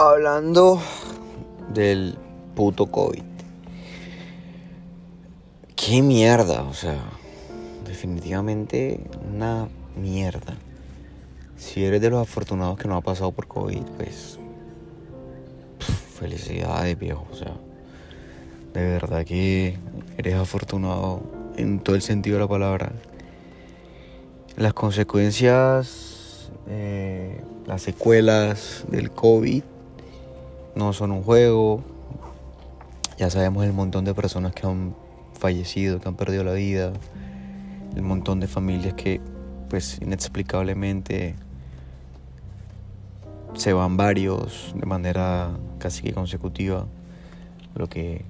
Hablando del puto COVID. Qué mierda, o sea, definitivamente una mierda. Si eres de los afortunados que no ha pasado por COVID, pues felicidades, viejo, o sea, de verdad que eres afortunado en todo el sentido de la palabra. Las consecuencias, eh, las secuelas del COVID no son un juego. Ya sabemos el montón de personas que han fallecido, que han perdido la vida, el montón de familias que pues inexplicablemente se van varios de manera casi que consecutiva, lo que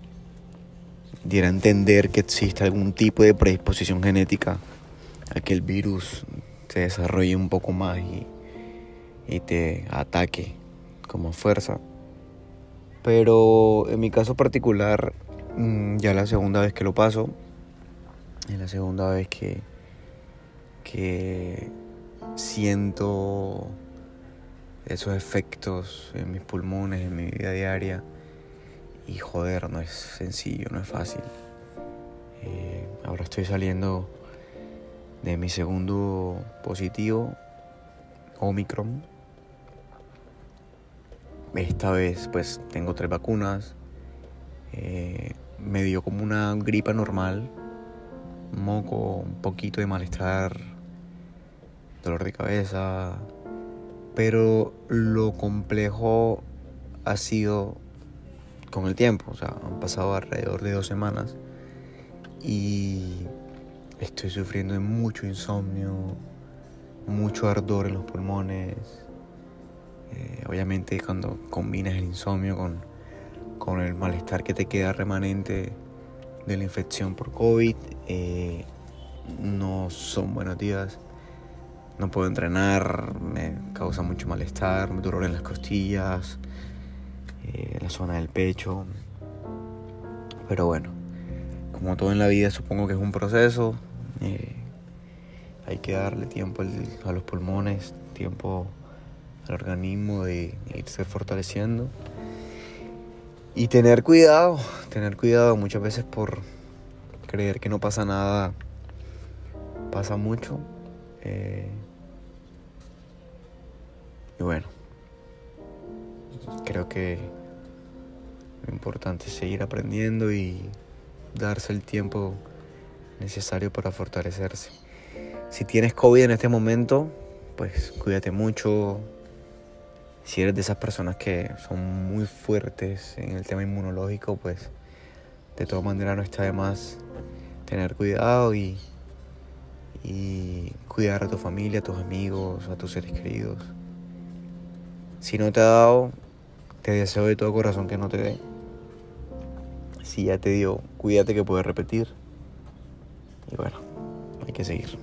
diera a entender que existe algún tipo de predisposición genética a que el virus se desarrolle un poco más y, y te ataque como fuerza. Pero en mi caso particular, mm, ya la segunda vez que lo paso, es la segunda vez que, que siento esos efectos en mis pulmones, en mi vida diaria. Y joder, no es sencillo, no es fácil. Eh, ahora estoy saliendo de mi segundo positivo, Omicron esta vez pues tengo tres vacunas. Eh, me dio como una gripa normal, moco, un poquito de malestar, dolor de cabeza. Pero lo complejo ha sido con el tiempo. O sea, han pasado alrededor de dos semanas y estoy sufriendo de mucho insomnio, mucho ardor en los pulmones eh, obviamente cuando combinas el insomnio con, con, el malestar que te queda remanente de la infección por COVID, eh, no son buenos días. No puedo entrenar, me causa mucho malestar, me dolor en las costillas, eh, en la zona del pecho. Pero bueno, como todo en la vida supongo que es un proceso. hay que darle tiempo a los pulmones, tiempo el organismo de irse fortaleciendo. Y tener cuidado, tener cuidado muchas veces por creer que no pasa nada, pasa mucho. Eh, y bueno, creo que lo importante es seguir aprendiendo y darse el tiempo necesario para fortalecerse. Si tienes COVID en este momento, pues cuídate mucho, si eres de esas personas que son muy fuertes en el tema inmunológico, pues de todas maneras no está de más tener cuidado y, y cuidar a tu familia, a tus amigos, a tus seres queridos. Si no te ha dado, te deseo de todo corazón que no te dé. Si ya te dio, cuídate que puedes repetir. Y bueno, hay que seguir.